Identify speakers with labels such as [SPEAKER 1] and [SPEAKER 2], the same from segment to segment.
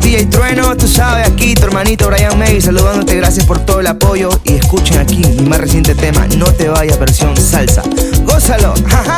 [SPEAKER 1] DJ Trueno, tú sabes, aquí tu hermanito Brian May saludándote, gracias por todo el apoyo y escuchen aquí mi más reciente tema, No te vayas versión salsa. Gózalo, jaja.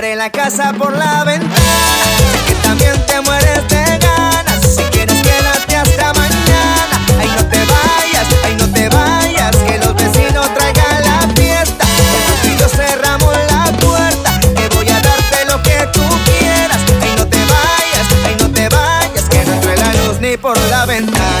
[SPEAKER 1] tiraré la casa por la ventana. Que también te mueres de ganas. Si quieres, quédate hasta mañana. Ay, no te vayas, ay, no te vayas. Que los vecinos traigan la fiesta. Porque yo cerramos la puerta. Que voy a darte lo que tú quieras. Ay, no te vayas, ay, no te vayas. Que no trae la luz ni por la ventana.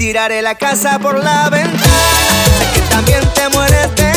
[SPEAKER 1] Tiraré la casa por la ventana. Sé que también te mueres de